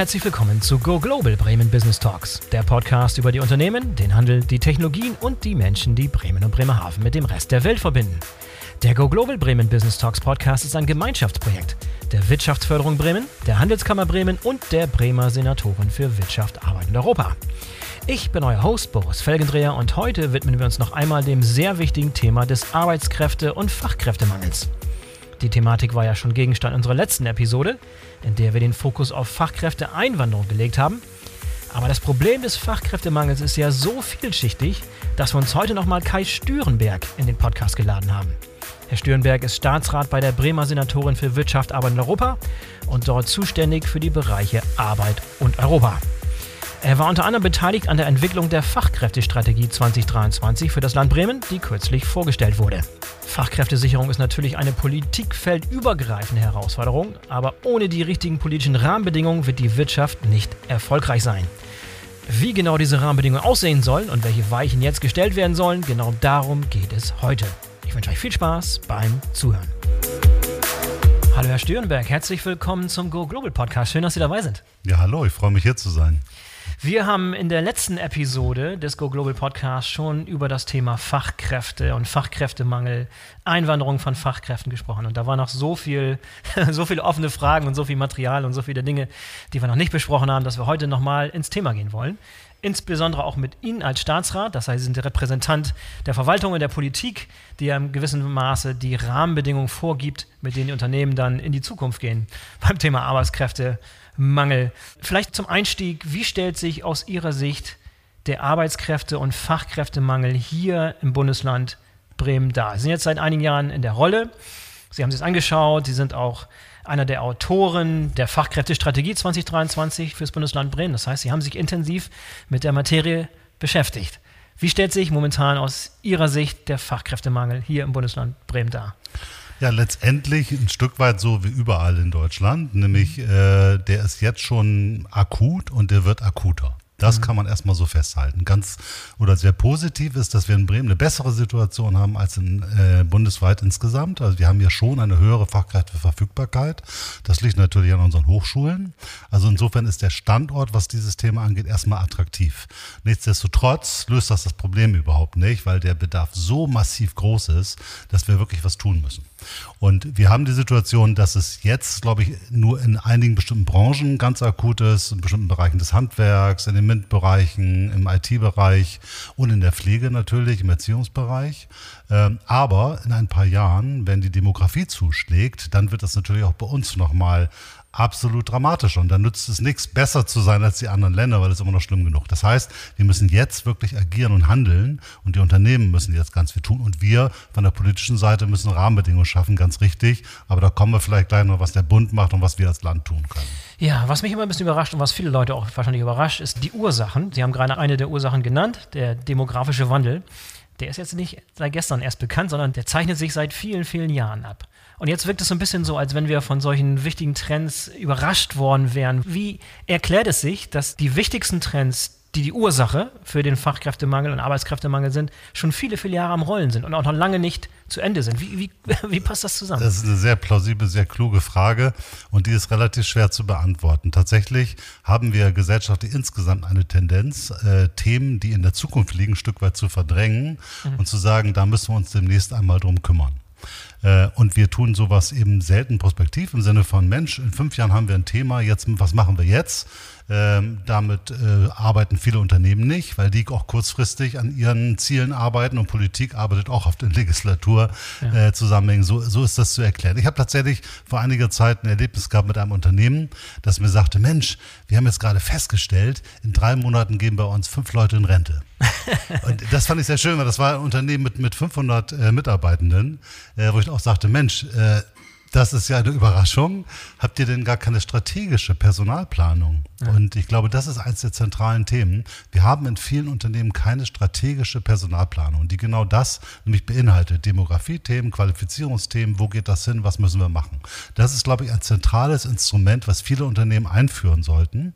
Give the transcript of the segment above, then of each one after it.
herzlich willkommen zu Go Global Bremen Business Talks, der Podcast über die Unternehmen, den Handel, die Technologien und die Menschen, die Bremen und Bremerhaven mit dem Rest der Welt verbinden. Der Go Global Bremen Business Talks Podcast ist ein Gemeinschaftsprojekt der Wirtschaftsförderung Bremen, der Handelskammer Bremen und der Bremer Senatoren für Wirtschaft, Arbeit und Europa. Ich bin euer Host Boris Felgendreher und heute widmen wir uns noch einmal dem sehr wichtigen Thema des Arbeitskräfte- und Fachkräftemangels. Die Thematik war ja schon Gegenstand unserer letzten Episode, in der wir den Fokus auf Fachkräfteeinwanderung gelegt haben. Aber das Problem des Fachkräftemangels ist ja so vielschichtig, dass wir uns heute nochmal Kai Stürenberg in den Podcast geladen haben. Herr Stürenberg ist Staatsrat bei der Bremer Senatorin für Wirtschaft, Arbeit und Europa und dort zuständig für die Bereiche Arbeit und Europa. Er war unter anderem beteiligt an der Entwicklung der Fachkräftestrategie 2023 für das Land Bremen, die kürzlich vorgestellt wurde. Fachkräftesicherung ist natürlich eine politikfeldübergreifende Herausforderung, aber ohne die richtigen politischen Rahmenbedingungen wird die Wirtschaft nicht erfolgreich sein. Wie genau diese Rahmenbedingungen aussehen sollen und welche Weichen jetzt gestellt werden sollen, genau darum geht es heute. Ich wünsche euch viel Spaß beim Zuhören. Hallo Herr Stürenberg, herzlich willkommen zum Go Global Podcast. Schön, dass Sie dabei sind. Ja, hallo, ich freue mich hier zu sein. Wir haben in der letzten Episode des Go Global Podcasts schon über das Thema Fachkräfte und Fachkräftemangel, Einwanderung von Fachkräften gesprochen. Und da war noch so viel, so viele offene Fragen und so viel Material und so viele Dinge, die wir noch nicht besprochen haben, dass wir heute nochmal ins Thema gehen wollen. Insbesondere auch mit Ihnen als Staatsrat, das heißt, Sie sind der Repräsentant der Verwaltung und der Politik, die ja im gewissen Maße die Rahmenbedingungen vorgibt, mit denen die Unternehmen dann in die Zukunft gehen. Beim Thema Arbeitskräftemangel. Vielleicht zum Einstieg, wie stellt sich aus Ihrer Sicht der Arbeitskräfte- und Fachkräftemangel hier im Bundesland Bremen dar? Sie sind jetzt seit einigen Jahren in der Rolle. Sie haben sich das angeschaut, Sie sind auch einer der Autoren der Fachkräftestrategie 2023 fürs Bundesland Bremen. Das heißt, Sie haben sich intensiv mit der Materie beschäftigt. Wie stellt sich momentan aus Ihrer Sicht der Fachkräftemangel hier im Bundesland Bremen dar? Ja, letztendlich ein Stück weit so wie überall in Deutschland, nämlich äh, der ist jetzt schon akut und der wird akuter. Das mhm. kann man erstmal so festhalten. Ganz oder sehr positiv ist, dass wir in Bremen eine bessere Situation haben als in, äh, bundesweit insgesamt. Also wir haben ja schon eine höhere Fachkräfteverfügbarkeit. Das liegt natürlich an unseren Hochschulen. Also insofern ist der Standort, was dieses Thema angeht, erstmal attraktiv. Nichtsdestotrotz löst das das Problem überhaupt nicht, weil der Bedarf so massiv groß ist, dass wir wirklich was tun müssen. Und wir haben die Situation, dass es jetzt, glaube ich, nur in einigen bestimmten Branchen ganz akut ist, in bestimmten Bereichen des Handwerks, in den MINT-Bereichen, im IT-Bereich und in der Pflege natürlich, im Erziehungsbereich. Ähm, aber in ein paar Jahren, wenn die Demografie zuschlägt, dann wird das natürlich auch bei uns nochmal absolut dramatisch. Und dann nützt es nichts, besser zu sein als die anderen Länder, weil es immer noch schlimm genug. Das heißt, wir müssen jetzt wirklich agieren und handeln und die Unternehmen müssen jetzt ganz viel tun. Und wir von der politischen Seite müssen Rahmenbedingungen schaffen, ganz richtig. Aber da kommen wir vielleicht gleich noch, was der Bund macht und was wir als Land tun können. Ja, was mich immer ein bisschen überrascht und was viele Leute auch wahrscheinlich überrascht, ist die Ursachen. Sie haben gerade eine der Ursachen genannt, der demografische Wandel. Der ist jetzt nicht seit gestern erst bekannt, sondern der zeichnet sich seit vielen, vielen Jahren ab. Und jetzt wirkt es so ein bisschen so, als wenn wir von solchen wichtigen Trends überrascht worden wären. Wie erklärt es sich, dass die wichtigsten Trends, die die Ursache für den Fachkräftemangel und Arbeitskräftemangel sind, schon viele, viele Jahre am Rollen sind und auch noch lange nicht zu Ende sind. Wie, wie, wie passt das zusammen? Das ist eine sehr plausible, sehr kluge Frage und die ist relativ schwer zu beantworten. Tatsächlich haben wir gesellschaftlich insgesamt eine Tendenz, äh, Themen, die in der Zukunft liegen, ein Stück weit zu verdrängen mhm. und zu sagen, da müssen wir uns demnächst einmal drum kümmern. Äh, und wir tun sowas eben selten prospektiv im Sinne von, Mensch, in fünf Jahren haben wir ein Thema, jetzt, was machen wir jetzt? Ähm, damit äh, arbeiten viele Unternehmen nicht, weil die auch kurzfristig an ihren Zielen arbeiten und Politik arbeitet auch auf den Legislaturzusammenhängen. Ja. Äh, so, so ist das zu erklären. Ich habe tatsächlich vor einiger Zeit ein Erlebnis gehabt mit einem Unternehmen, das mir sagte, Mensch, wir haben jetzt gerade festgestellt, in drei Monaten gehen bei uns fünf Leute in Rente. und das fand ich sehr schön, weil das war ein Unternehmen mit, mit 500 äh, Mitarbeitenden, äh, wo ich auch sagte, Mensch, äh, das ist ja eine Überraschung. Habt ihr denn gar keine strategische Personalplanung? Ja. Und ich glaube, das ist eines der zentralen Themen. Wir haben in vielen Unternehmen keine strategische Personalplanung, die genau das nämlich beinhaltet. Demografie-Themen, Qualifizierungsthemen, wo geht das hin, was müssen wir machen? Das ist, glaube ich, ein zentrales Instrument, was viele Unternehmen einführen sollten.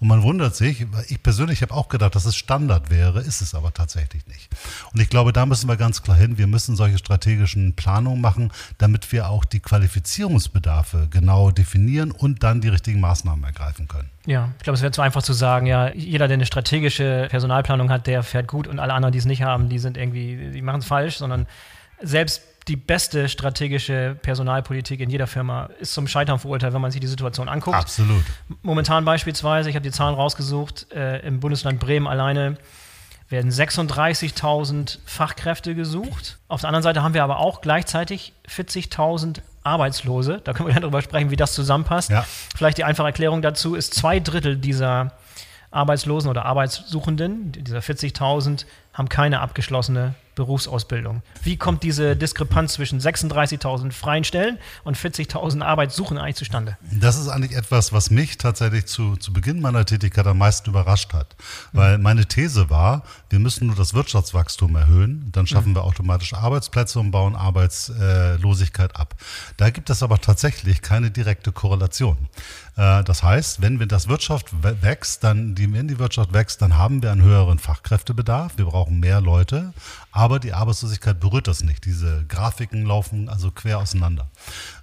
Und man wundert sich, ich persönlich habe auch gedacht, dass es Standard wäre, ist es aber tatsächlich nicht. Und ich glaube, da müssen wir ganz klar hin, wir müssen solche strategischen Planungen machen, damit wir auch die Qualifizierung Qualifizierungsbedarfe genau definieren und dann die richtigen Maßnahmen ergreifen können. Ja, ich glaube, es wäre zu einfach zu sagen, ja, jeder, der eine strategische Personalplanung hat, der fährt gut und alle anderen, die es nicht haben, die sind irgendwie, die machen es falsch, sondern selbst die beste strategische Personalpolitik in jeder Firma ist zum Scheitern verurteilt, wenn man sich die Situation anguckt. Absolut. Momentan beispielsweise, ich habe die Zahlen rausgesucht, äh, im Bundesland Bremen alleine werden 36.000 Fachkräfte gesucht. Auf der anderen Seite haben wir aber auch gleichzeitig 40.000 Arbeitslose. Da können wir dann darüber sprechen, wie das zusammenpasst. Ja. Vielleicht die einfache Erklärung dazu ist, zwei Drittel dieser Arbeitslosen oder Arbeitssuchenden, dieser 40.000, haben keine abgeschlossene Berufsausbildung. Wie kommt diese Diskrepanz zwischen 36.000 freien Stellen und 40.000 Arbeitssuchen eigentlich zustande? Das ist eigentlich etwas, was mich tatsächlich zu, zu Beginn meiner Tätigkeit am meisten überrascht hat. Weil meine These war, wir müssen nur das Wirtschaftswachstum erhöhen, dann schaffen mhm. wir automatisch Arbeitsplätze und bauen Arbeitslosigkeit ab. Da gibt es aber tatsächlich keine direkte Korrelation. Äh, das heißt, wenn wir das Wirtschaft wächst, dann, wenn die Wirtschaft wächst, dann haben wir einen höheren Fachkräftebedarf. Wir brauchen mehr Leute aber die Arbeitslosigkeit berührt das nicht. Diese Grafiken laufen also quer auseinander.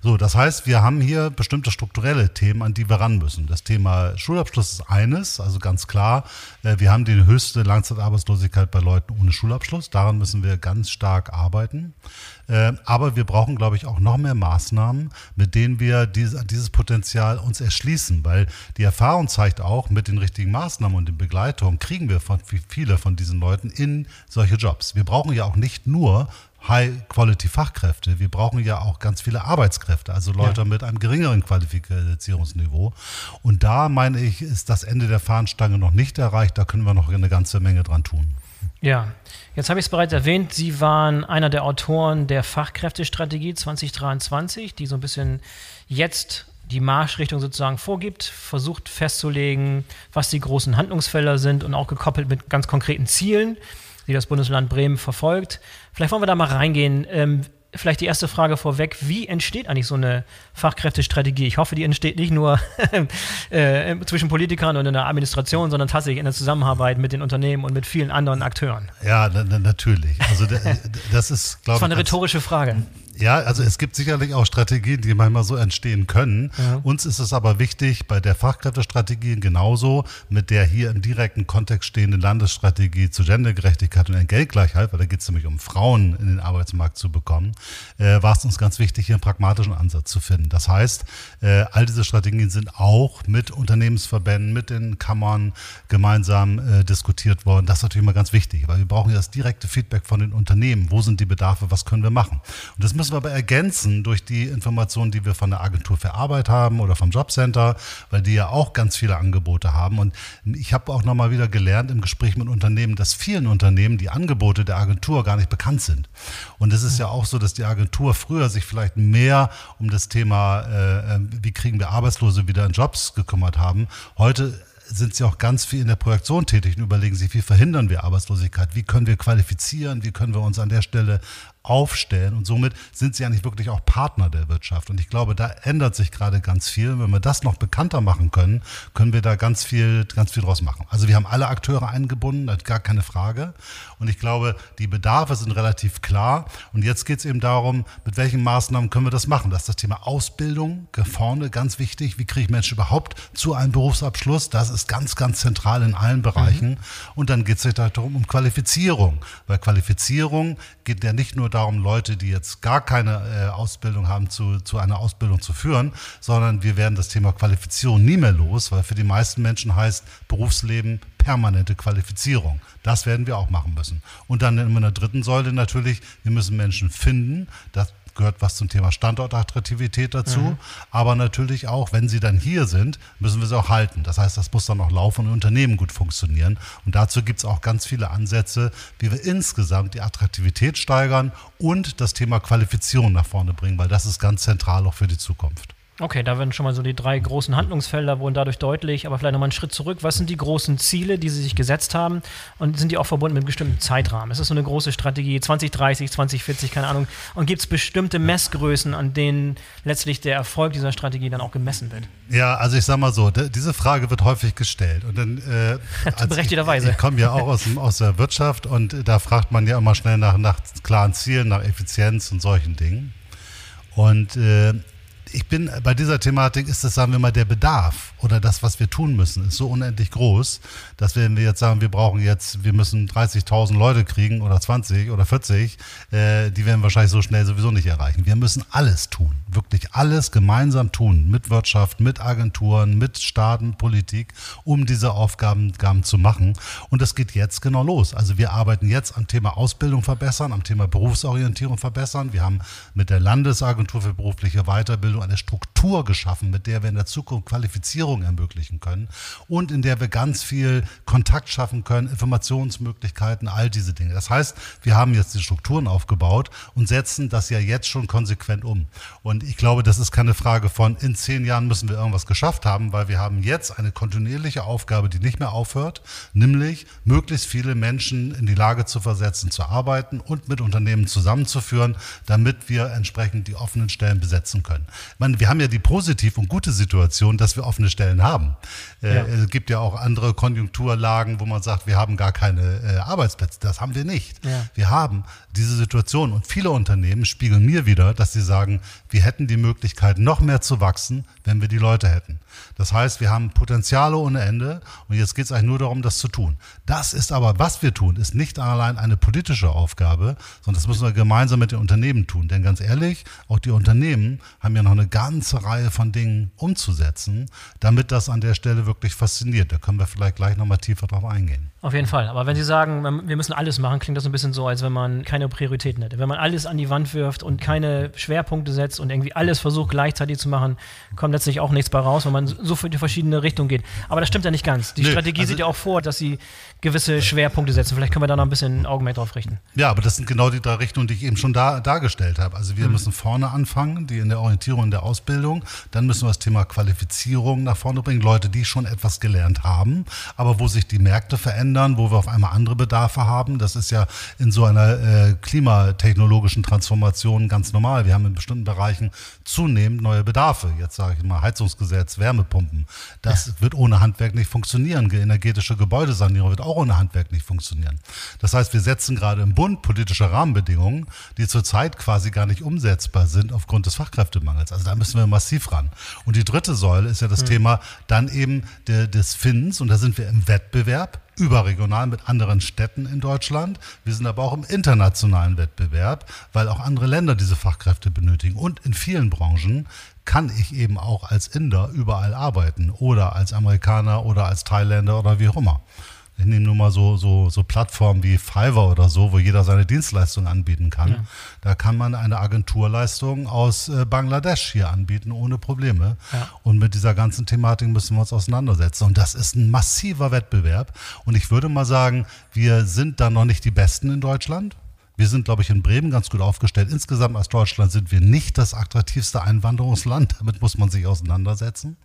So, das heißt, wir haben hier bestimmte strukturelle Themen, an die wir ran müssen. Das Thema Schulabschluss ist eines, also ganz klar, äh, wir haben die höchste Langzeitarbeitslosigkeit bei Leuten ohne Schulabschluss. Daran müssen wir ganz stark arbeiten. Äh, aber wir brauchen, glaube ich, auch noch mehr Maßnahmen, mit denen wir dieses Potenzial uns erschließen, weil die Erfahrung zeigt auch, mit den richtigen Maßnahmen und den Begleitungen kriegen wir von, viele von diesen Leuten in solche Jobs. Wir brauchen ja auch nicht nur High-Quality-Fachkräfte. Wir brauchen ja auch ganz viele Arbeitskräfte, also Leute ja. mit einem geringeren Qualifizierungsniveau. Und da meine ich, ist das Ende der Fahnenstange noch nicht erreicht. Da können wir noch eine ganze Menge dran tun. Ja, jetzt habe ich es bereits erwähnt, Sie waren einer der Autoren der Fachkräftestrategie 2023, die so ein bisschen jetzt die Marschrichtung sozusagen vorgibt, versucht festzulegen, was die großen Handlungsfelder sind und auch gekoppelt mit ganz konkreten Zielen die das Bundesland Bremen verfolgt. Vielleicht wollen wir da mal reingehen. Ähm, vielleicht die erste Frage vorweg. Wie entsteht eigentlich so eine Fachkräftestrategie? Ich hoffe, die entsteht nicht nur äh, zwischen Politikern und in der Administration, sondern tatsächlich in der Zusammenarbeit mit den Unternehmen und mit vielen anderen Akteuren. Ja, natürlich. Also das ist, glaube ich. Das war eine rhetorische Frage. Ja, also es gibt sicherlich auch Strategien, die manchmal so entstehen können. Ja. Uns ist es aber wichtig, bei der Fachkräftestrategie genauso mit der hier im direkten Kontext stehenden Landesstrategie zur Gendergerechtigkeit und Entgeltgleichheit, weil da geht es nämlich um Frauen in den Arbeitsmarkt zu bekommen, äh, war es uns ganz wichtig, hier einen pragmatischen Ansatz zu finden. Das heißt, äh, all diese Strategien sind auch mit Unternehmensverbänden, mit den Kammern gemeinsam äh, diskutiert worden. Das ist natürlich immer ganz wichtig, weil wir brauchen ja das direkte Feedback von den Unternehmen. Wo sind die Bedarfe? Was können wir machen? Und das müssen müssen wir aber ergänzen durch die Informationen, die wir von der Agentur für Arbeit haben oder vom Jobcenter, weil die ja auch ganz viele Angebote haben. Und ich habe auch nochmal wieder gelernt im Gespräch mit Unternehmen, dass vielen Unternehmen die Angebote der Agentur gar nicht bekannt sind. Und es ist ja auch so, dass die Agentur früher sich vielleicht mehr um das Thema, äh, äh wie kriegen wir Arbeitslose wieder in Jobs gekümmert haben. Heute sind sie auch ganz viel in der Projektion tätig und überlegen sich, wie verhindern wir Arbeitslosigkeit, wie können wir qualifizieren, wie können wir uns an der Stelle aufstellen und somit sind sie eigentlich wirklich auch Partner der Wirtschaft. Und ich glaube, da ändert sich gerade ganz viel. Wenn wir das noch bekannter machen können, können wir da ganz viel, ganz viel draus machen. Also wir haben alle Akteure eingebunden, gar keine Frage. Und ich glaube, die Bedarfe sind relativ klar. Und jetzt geht es eben darum, mit welchen Maßnahmen können wir das machen. Das ist das Thema Ausbildung vorne ganz wichtig. Wie kriege ich Menschen überhaupt zu einem Berufsabschluss? Das ist ganz, ganz zentral in allen Bereichen. Mhm. Und dann geht es darum, um Qualifizierung. Weil Qualifizierung geht ja nicht nur darum, Leute, die jetzt gar keine äh, Ausbildung haben, zu, zu einer Ausbildung zu führen, sondern wir werden das Thema Qualifizierung nie mehr los, weil für die meisten Menschen heißt Berufsleben permanente Qualifizierung. Das werden wir auch machen müssen. Und dann in der dritten Säule natürlich, wir müssen Menschen finden. Das gehört was zum Thema Standortattraktivität dazu. Mhm. Aber natürlich auch, wenn sie dann hier sind, müssen wir sie auch halten. Das heißt, das muss dann auch laufen und Unternehmen gut funktionieren. Und dazu gibt es auch ganz viele Ansätze, wie wir insgesamt die Attraktivität steigern und das Thema Qualifizierung nach vorne bringen, weil das ist ganz zentral auch für die Zukunft. Okay, da werden schon mal so die drei großen Handlungsfelder wurden dadurch deutlich, aber vielleicht nochmal einen Schritt zurück. Was sind die großen Ziele, die Sie sich gesetzt haben und sind die auch verbunden mit einem bestimmten Zeitrahmen? Ist das so eine große Strategie, 2030, 2040, keine Ahnung? Und gibt es bestimmte Messgrößen, an denen letztlich der Erfolg dieser Strategie dann auch gemessen wird? Ja, also ich sag mal so, diese Frage wird häufig gestellt und dann äh, berechtigterweise. Ich, ich komme ja auch aus, aus der Wirtschaft und da fragt man ja immer schnell nach, nach klaren Zielen, nach Effizienz und solchen Dingen. Und äh, ich bin bei dieser Thematik ist es, sagen wir mal, der Bedarf oder das, was wir tun müssen, ist so unendlich groß, dass wenn wir jetzt sagen, wir brauchen jetzt, wir müssen 30.000 Leute kriegen oder 20 oder 40, äh, die werden wahrscheinlich so schnell sowieso nicht erreichen. Wir müssen alles tun, wirklich alles gemeinsam tun, mit Wirtschaft, mit Agenturen, mit Staaten, Politik, um diese Aufgaben zu machen. Und das geht jetzt genau los. Also wir arbeiten jetzt am Thema Ausbildung verbessern, am Thema Berufsorientierung verbessern. Wir haben mit der Landesagentur für berufliche Weiterbildung eine Struktur geschaffen, mit der wir in der Zukunft Qualifizierung ermöglichen können und in der wir ganz viel Kontakt schaffen können, Informationsmöglichkeiten, all diese Dinge. Das heißt, wir haben jetzt die Strukturen aufgebaut und setzen das ja jetzt schon konsequent um. Und ich glaube, das ist keine Frage von, in zehn Jahren müssen wir irgendwas geschafft haben, weil wir haben jetzt eine kontinuierliche Aufgabe, die nicht mehr aufhört, nämlich möglichst viele Menschen in die Lage zu versetzen, zu arbeiten und mit Unternehmen zusammenzuführen, damit wir entsprechend die offenen Stellen besetzen können. Meine, wir haben ja die positiv und gute Situation, dass wir offene Stellen haben. Äh, ja. Es gibt ja auch andere Konjunkturlagen, wo man sagt, wir haben gar keine äh, Arbeitsplätze. Das haben wir nicht. Ja. Wir haben diese Situation und viele Unternehmen spiegeln mir wieder, dass sie sagen, wir hätten die Möglichkeit, noch mehr zu wachsen, wenn wir die Leute hätten. Das heißt, wir haben Potenziale ohne Ende und jetzt geht es eigentlich nur darum, das zu tun. Das ist aber, was wir tun, ist nicht allein eine politische Aufgabe, sondern das müssen wir gemeinsam mit den Unternehmen tun. Denn ganz ehrlich, auch die Unternehmen haben ja noch eine ganze Reihe von Dingen umzusetzen, damit das an der Stelle wirklich fasziniert. Da können wir vielleicht gleich nochmal tiefer drauf eingehen. Auf jeden Fall. Aber wenn Sie sagen, wir müssen alles machen, klingt das ein bisschen so, als wenn man keine Prioritäten hätte. Wenn man alles an die Wand wirft und keine Schwerpunkte setzt und irgendwie alles versucht gleichzeitig zu machen, kommt letztlich auch nichts bei raus, wenn man so für die verschiedene Richtungen geht. Aber das stimmt ja nicht ganz. Die Nö, Strategie also sieht ja auch vor, dass Sie gewisse Schwerpunkte setzen. Vielleicht können wir da noch ein bisschen Augenmerk drauf richten. Ja, aber das sind genau die drei Richtungen, die ich eben schon da, dargestellt habe. Also wir mhm. müssen vorne anfangen, die in der Orientierung, in der Ausbildung. Dann müssen wir das Thema Qualifizierung nach vorne bringen. Leute, die schon etwas gelernt haben, aber wo sich die Märkte verändern, wo wir auf einmal andere Bedarfe haben. Das ist ja in so einer äh, klimatechnologischen Transformation ganz normal. Wir haben in bestimmten Bereichen zunehmend neue Bedarfe. Jetzt sage ich mal Heizungsgesetz, Wärmepumpen. Das ja. wird ohne Handwerk nicht funktionieren. Energetische Gebäudesanierung wird auch ohne Handwerk nicht funktionieren. Das heißt, wir setzen gerade im Bund politische Rahmenbedingungen, die zurzeit quasi gar nicht umsetzbar sind aufgrund des Fachkräftemangels. Also da müssen wir massiv ran. Und die dritte Säule ist ja das mhm. Thema dann eben de, des Findens. Und da sind wir im Wettbewerb überregional mit anderen Städten in Deutschland. Wir sind aber auch im internationalen Wettbewerb, weil auch andere Länder diese Fachkräfte benötigen. Und in vielen Branchen kann ich eben auch als Inder überall arbeiten oder als Amerikaner oder als Thailänder oder wie auch immer ich nehme nur mal so, so, so Plattformen wie Fiverr oder so, wo jeder seine Dienstleistung anbieten kann. Ja. Da kann man eine Agenturleistung aus äh, Bangladesch hier anbieten, ohne Probleme. Ja. Und mit dieser ganzen Thematik müssen wir uns auseinandersetzen. Und das ist ein massiver Wettbewerb. Und ich würde mal sagen, wir sind da noch nicht die Besten in Deutschland. Wir sind, glaube ich, in Bremen ganz gut aufgestellt. Insgesamt als Deutschland sind wir nicht das attraktivste Einwanderungsland. Damit muss man sich auseinandersetzen.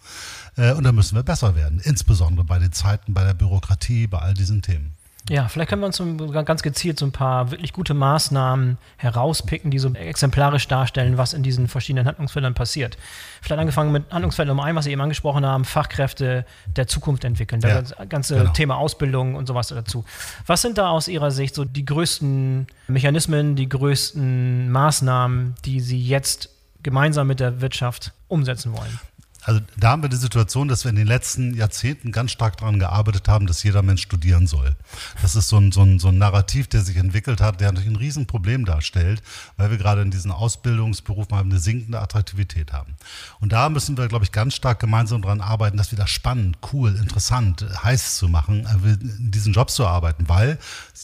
Äh, und da müssen wir besser werden, insbesondere bei den Zeiten, bei der Bürokratie, bei all diesen Themen. Ja, vielleicht können wir uns ganz gezielt so ein paar wirklich gute Maßnahmen herauspicken, die so exemplarisch darstellen, was in diesen verschiedenen Handlungsfeldern passiert. Vielleicht angefangen mit Handlungsfeld Nummer eins, was Sie eben angesprochen haben, Fachkräfte der Zukunft entwickeln, ja, das ganze genau. Thema Ausbildung und sowas dazu. Was sind da aus Ihrer Sicht so die größten Mechanismen, die größten Maßnahmen, die Sie jetzt gemeinsam mit der Wirtschaft umsetzen wollen? Also da haben wir die Situation, dass wir in den letzten Jahrzehnten ganz stark daran gearbeitet haben, dass jeder Mensch studieren soll. Das ist so ein, so ein, so ein Narrativ, der sich entwickelt hat, der natürlich ein Riesenproblem darstellt, weil wir gerade in diesen Ausbildungsberufen eine sinkende Attraktivität haben. Und da müssen wir, glaube ich, ganz stark gemeinsam daran arbeiten, das spannend, cool, interessant, heiß zu machen, äh, in diesen Jobs zu arbeiten, weil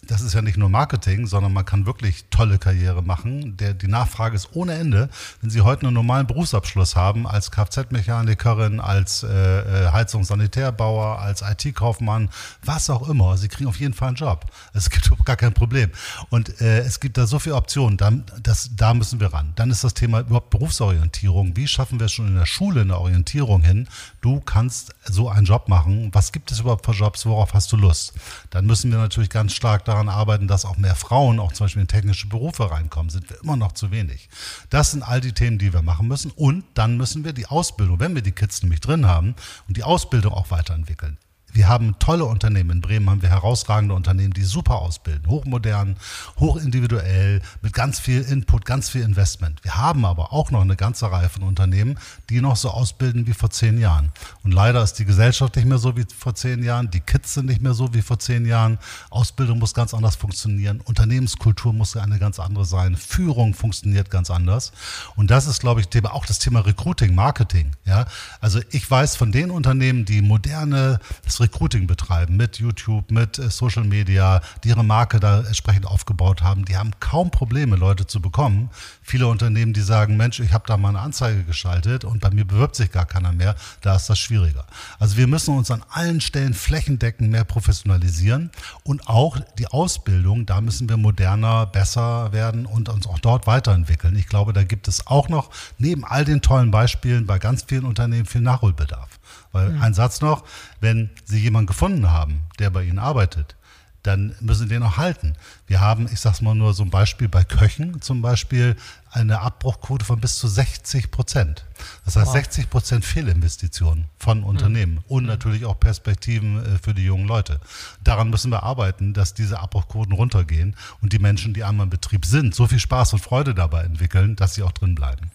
das ist ja nicht nur Marketing, sondern man kann wirklich tolle Karriere machen. Der, die Nachfrage ist ohne Ende. Wenn Sie heute einen normalen Berufsabschluss haben als Kfz-Mechaniker, Mechanikerin, als äh, äh Heizungsanitärbauer, als IT-Kaufmann, was auch immer. Sie kriegen auf jeden Fall einen Job. Es gibt gar kein Problem. Und äh, es gibt da so viele Optionen, da, das, da müssen wir ran. Dann ist das Thema überhaupt Berufsorientierung. Wie schaffen wir es schon in der Schule eine Orientierung hin? Du kannst so einen Job machen. Was gibt es überhaupt für Jobs? Worauf hast du Lust? Dann müssen wir natürlich ganz stark daran arbeiten, dass auch mehr Frauen auch zum Beispiel in technische Berufe reinkommen. Sind wir immer noch zu wenig. Das sind all die Themen, die wir machen müssen. Und dann müssen wir die Ausbildung, wenn wir die Kids nämlich drin haben und die Ausbildung auch weiterentwickeln. Wir haben tolle Unternehmen. In Bremen haben wir herausragende Unternehmen, die super ausbilden, hochmodern, hochindividuell, mit ganz viel Input, ganz viel Investment. Wir haben aber auch noch eine ganze Reihe von Unternehmen, die noch so ausbilden wie vor zehn Jahren. Und leider ist die Gesellschaft nicht mehr so wie vor zehn Jahren, die Kids sind nicht mehr so wie vor zehn Jahren. Ausbildung muss ganz anders funktionieren, Unternehmenskultur muss eine ganz andere sein, Führung funktioniert ganz anders. Und das ist, glaube ich, auch das Thema Recruiting, Marketing. Ja? Also ich weiß von den Unternehmen, die moderne Recruiting betreiben, mit YouTube, mit äh, Social Media, die ihre Marke da entsprechend aufgebaut haben, die haben kaum Probleme, Leute zu bekommen. Viele Unternehmen, die sagen, Mensch, ich habe da mal eine Anzeige geschaltet und bei mir bewirbt sich gar keiner mehr, da ist das schwieriger. Also wir müssen uns an allen Stellen flächendeckend mehr professionalisieren und auch die Ausbildung, da müssen wir moderner, besser werden und uns auch dort weiterentwickeln. Ich glaube, da gibt es auch noch neben all den tollen Beispielen bei ganz vielen Unternehmen viel Nachholbedarf. Weil mhm. ein Satz noch, wenn Sie jemanden gefunden haben, der bei Ihnen arbeitet, dann müssen Sie den auch halten. Wir haben, ich sage es mal nur so ein Beispiel bei Köchen zum Beispiel, eine Abbruchquote von bis zu 60 Prozent. Das heißt wow. 60 Prozent Fehlinvestitionen von mhm. Unternehmen mhm. und natürlich auch Perspektiven äh, für die jungen Leute. Daran müssen wir arbeiten, dass diese Abbruchquoten runtergehen und die Menschen, die einmal im Betrieb sind, so viel Spaß und Freude dabei entwickeln, dass sie auch drin bleiben.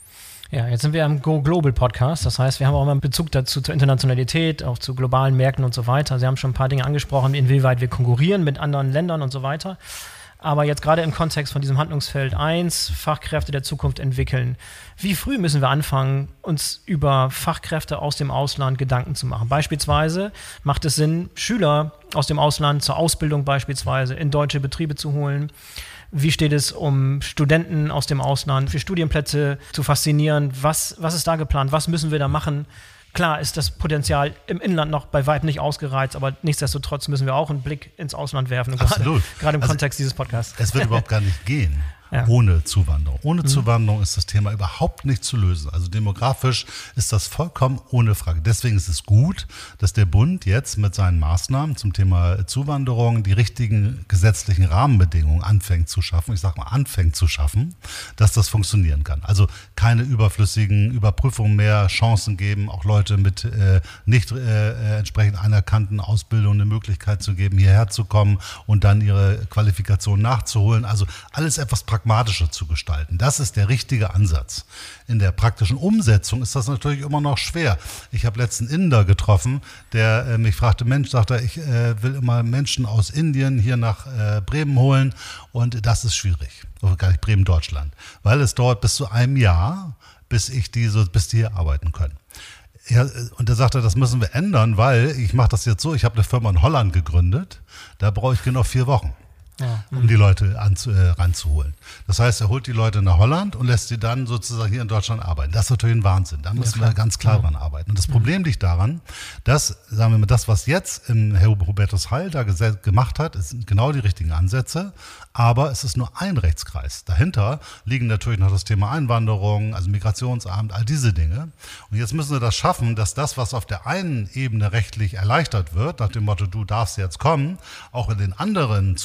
Ja, jetzt sind wir im Go Global Podcast. Das heißt, wir haben auch immer einen Bezug dazu zur Internationalität, auch zu globalen Märkten und so weiter. Sie haben schon ein paar Dinge angesprochen, inwieweit wir konkurrieren mit anderen Ländern und so weiter. Aber jetzt gerade im Kontext von diesem Handlungsfeld 1, Fachkräfte der Zukunft entwickeln. Wie früh müssen wir anfangen, uns über Fachkräfte aus dem Ausland Gedanken zu machen? Beispielsweise macht es Sinn, Schüler aus dem Ausland zur Ausbildung beispielsweise in deutsche Betriebe zu holen. Wie steht es um Studenten aus dem Ausland für Studienplätze zu faszinieren? Was, was ist da geplant? Was müssen wir da machen? Klar ist das Potenzial im Inland noch bei weitem nicht ausgereizt, aber nichtsdestotrotz müssen wir auch einen Blick ins Ausland werfen. Absolut. Gerade, gerade im also Kontext dieses Podcasts. Es wird überhaupt gar nicht gehen ja. ohne Zuwanderung. Ohne mhm. Zuwanderung ist das Thema überhaupt nicht zu lösen. Also demografisch ist das vollkommen ohne Frage. Deswegen ist es gut, dass der Bund jetzt mit seinen Maßnahmen zum Thema Zuwanderung die richtigen gesetzlichen Rahmenbedingungen anfängt zu schaffen. Ich sage mal, anfängt zu schaffen, dass das funktionieren kann. Also keine überflüssigen Überprüfungen mehr, Chancen geben, auch Leute mit äh, nicht äh, entsprechend anerkannten Ausbildungen eine Möglichkeit zu geben, hierher zu kommen und dann ihre Qualifikation nachzuholen. Also alles etwas praktisch pragmatischer zu gestalten. Das ist der richtige Ansatz. In der praktischen Umsetzung ist das natürlich immer noch schwer. Ich habe letzten Inder getroffen, der äh, mich fragte, Mensch, sagt er, ich äh, will immer Menschen aus Indien hier nach äh, Bremen holen und das ist schwierig. Oder gar nicht Bremen, Deutschland. Weil es dauert bis zu einem Jahr, bis ich die so, bis die hier arbeiten können. Ja, und er sagte, das müssen wir ändern, weil ich mache das jetzt so, ich habe eine Firma in Holland gegründet, da brauche ich genau vier Wochen ja. um die Leute anzu, äh, ranzuholen. Das heißt, er holt die Leute nach Holland und lässt sie dann sozusagen hier in Deutschland arbeiten. Das ist natürlich ein Wahnsinn. Da müssen ja, wir ganz klar ja. dran arbeiten. Und das Problem liegt daran, dass, sagen wir mal, das, was jetzt im Herr Hubertus Heil da gemacht hat, sind genau die richtigen Ansätze, aber es ist nur ein Rechtskreis. Dahinter liegen natürlich noch das Thema Einwanderung, also Migrationsamt, all diese Dinge. Und jetzt müssen wir das schaffen, dass das, was auf der einen Ebene rechtlich erleichtert wird, nach dem Motto, du darfst jetzt kommen, auch in den anderen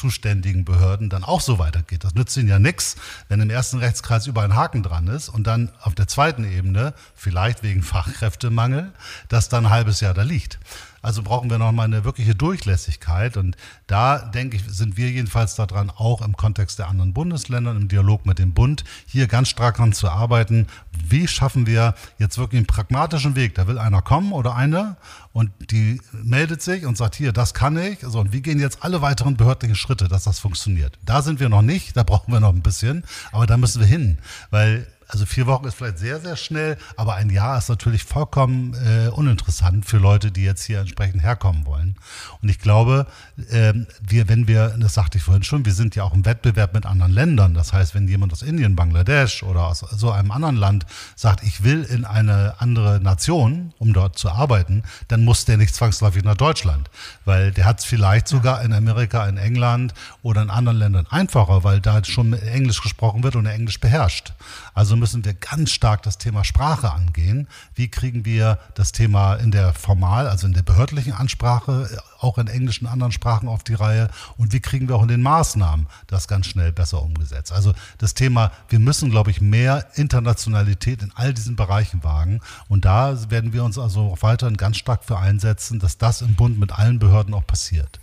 zuständigen Behörden dann auch so weitergeht. Das nützt ihnen ja nichts, wenn im ersten Rechtskreis überall ein Haken dran ist und dann auf der zweiten Ebene, vielleicht wegen Fachkräftemangel, das dann ein halbes Jahr da liegt. Also brauchen wir nochmal eine wirkliche Durchlässigkeit. Und da, denke ich, sind wir jedenfalls daran, auch im Kontext der anderen Bundesländer, im Dialog mit dem Bund, hier ganz stark daran zu arbeiten. Wie schaffen wir jetzt wirklich einen pragmatischen Weg? Da will einer kommen oder eine und die meldet sich und sagt, hier, das kann ich. So, und wie gehen jetzt alle weiteren behördlichen Schritte, dass das funktioniert? Da sind wir noch nicht, da brauchen wir noch ein bisschen, aber da müssen wir hin, weil also vier Wochen ist vielleicht sehr, sehr schnell, aber ein Jahr ist natürlich vollkommen äh, uninteressant für Leute, die jetzt hier entsprechend herkommen wollen. Und ich glaube, äh, wir, wenn wir, das sagte ich vorhin schon, wir sind ja auch im Wettbewerb mit anderen Ländern. Das heißt, wenn jemand aus Indien, Bangladesch oder aus so einem anderen Land sagt, ich will in eine andere Nation, um dort zu arbeiten, dann muss der nicht zwangsläufig nach Deutschland, weil der hat es vielleicht sogar in Amerika, in England oder in anderen Ländern einfacher, weil da schon Englisch gesprochen wird und Englisch beherrscht. Also müssen wir ganz stark das Thema Sprache angehen. Wie kriegen wir das Thema in der formal, also in der behördlichen Ansprache, äh, auch in englischen anderen Sprachen auf die Reihe? Und wie kriegen wir auch in den Maßnahmen das ganz schnell besser umgesetzt? Also das Thema, wir müssen, glaube ich, mehr Internationalität in all diesen Bereichen wagen. Und da werden wir uns also auch weiterhin ganz stark für einsetzen, dass das im Bund mit allen Behörden auch passiert.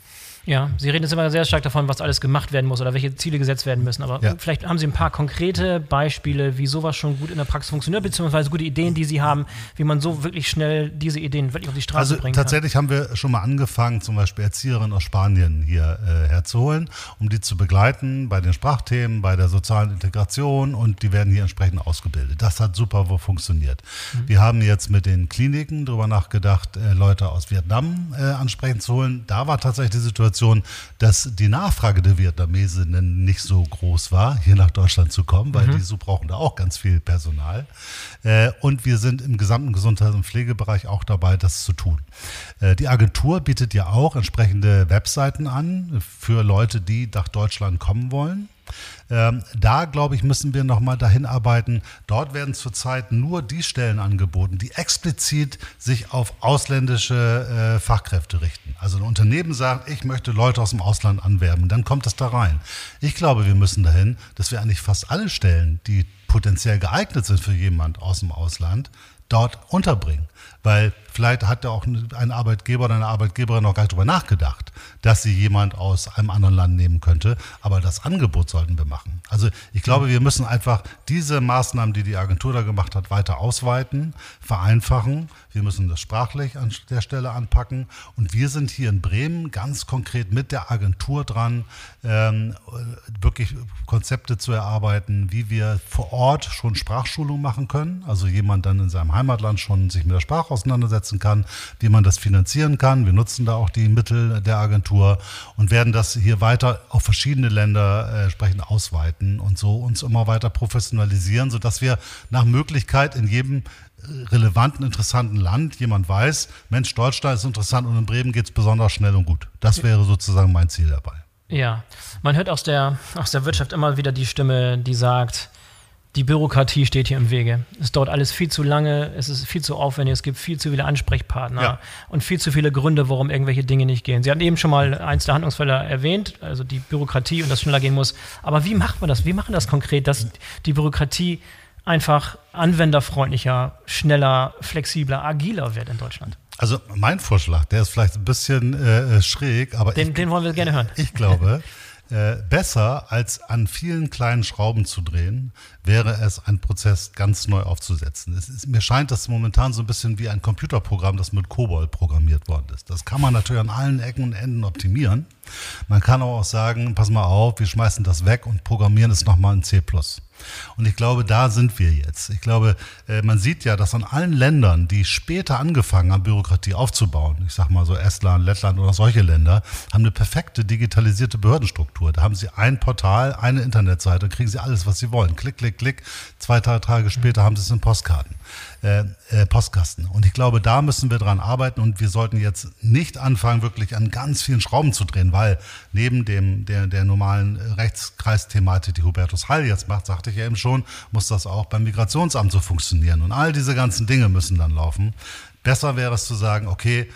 Ja, Sie reden jetzt immer sehr stark davon, was alles gemacht werden muss oder welche Ziele gesetzt werden müssen. Aber ja. vielleicht haben Sie ein paar konkrete Beispiele, wie sowas schon gut in der Praxis funktioniert, beziehungsweise gute Ideen, die Sie haben, wie man so wirklich schnell diese Ideen wirklich auf die Straße also bringen kann. Tatsächlich haben wir schon mal angefangen, zum Beispiel Erzieherinnen aus Spanien hier äh, herzuholen, um die zu begleiten bei den Sprachthemen, bei der sozialen Integration und die werden hier entsprechend ausgebildet. Das hat super funktioniert. Mhm. Wir haben jetzt mit den Kliniken darüber nachgedacht, äh, Leute aus Vietnam äh, ansprechend zu holen. Da war tatsächlich die Situation, Situation, dass die Nachfrage der Vietnamesinnen nicht so groß war, hier nach Deutschland zu kommen, weil mhm. die so brauchen da auch ganz viel Personal. Äh, und wir sind im gesamten Gesundheits- und Pflegebereich auch dabei, das zu tun. Äh, die Agentur bietet ja auch entsprechende Webseiten an für Leute, die nach Deutschland kommen wollen. Ähm, da, glaube ich, müssen wir nochmal dahin arbeiten. Dort werden zurzeit nur die Stellen angeboten, die explizit sich auf ausländische äh, Fachkräfte richten. Also ein Unternehmen sagt, ich möchte Leute aus dem Ausland anwerben, dann kommt das da rein. Ich glaube, wir müssen dahin, dass wir eigentlich fast alle Stellen, die potenziell geeignet sind für jemand aus dem Ausland, dort unterbringen. Weil vielleicht hat ja auch ein Arbeitgeber oder eine Arbeitgeberin noch gar nicht darüber nachgedacht, dass sie jemand aus einem anderen Land nehmen könnte. Aber das Angebot sollten wir machen. Also ich glaube, wir müssen einfach diese Maßnahmen, die die Agentur da gemacht hat, weiter ausweiten, vereinfachen. Wir müssen das sprachlich an der Stelle anpacken. Und wir sind hier in Bremen ganz konkret mit der Agentur dran, ähm, wirklich Konzepte zu erarbeiten, wie wir vor Ort schon Sprachschulung machen können. Also jemand dann in seinem Heimatland schon sich mit der Sprache auseinandersetzen kann, wie man das finanzieren kann. Wir nutzen da auch die Mittel der Agentur und werden das hier weiter auf verschiedene Länder äh, entsprechend ausweiten und so uns immer weiter professionalisieren, sodass wir nach Möglichkeit in jedem äh, relevanten, interessanten Land jemand weiß, Mensch, Deutschland ist interessant und in Bremen geht es besonders schnell und gut. Das wäre sozusagen mein Ziel dabei. Ja, man hört aus der, aus der Wirtschaft immer wieder die Stimme, die sagt, die Bürokratie steht hier im Wege. Es dauert alles viel zu lange, es ist viel zu aufwendig, es gibt viel zu viele Ansprechpartner ja. und viel zu viele Gründe, warum irgendwelche Dinge nicht gehen. Sie hatten eben schon mal eins der Handlungsfälle erwähnt, also die Bürokratie und das schneller gehen muss. Aber wie macht man das? Wie machen das konkret, dass die Bürokratie einfach anwenderfreundlicher, schneller, flexibler, agiler wird in Deutschland? Also mein Vorschlag, der ist vielleicht ein bisschen äh, schräg, aber den, ich, den wollen wir gerne hören. Ich glaube, Äh, besser als an vielen kleinen Schrauben zu drehen, wäre es, einen Prozess ganz neu aufzusetzen. Ist, mir scheint das momentan so ein bisschen wie ein Computerprogramm, das mit COBOL programmiert worden ist. Das kann man natürlich an allen Ecken und Enden optimieren. Man kann aber auch sagen, pass mal auf, wir schmeißen das weg und programmieren es nochmal in C++. Und ich glaube, da sind wir jetzt. Ich glaube, äh, man sieht ja, dass an allen Ländern, die später angefangen haben, Bürokratie aufzubauen, ich sage mal so Estland, Lettland oder solche Länder, haben eine perfekte digitalisierte Behördenstruktur. Da haben sie ein Portal, eine Internetseite, kriegen sie alles, was sie wollen. Klick, klick, klick. Zwei, Tage später haben sie es in Postkarten äh, äh, Postkasten. Und ich glaube, da müssen wir dran arbeiten und wir sollten jetzt nicht anfangen, wirklich an ganz vielen Schrauben zu drehen, weil neben dem, der, der normalen Rechtskreisthematik, die Hubertus Heil jetzt macht, sagte ich ja eben schon, muss das auch beim Migrationsamt so funktionieren. Und all diese ganzen Dinge müssen dann laufen. Besser wäre es zu sagen, okay,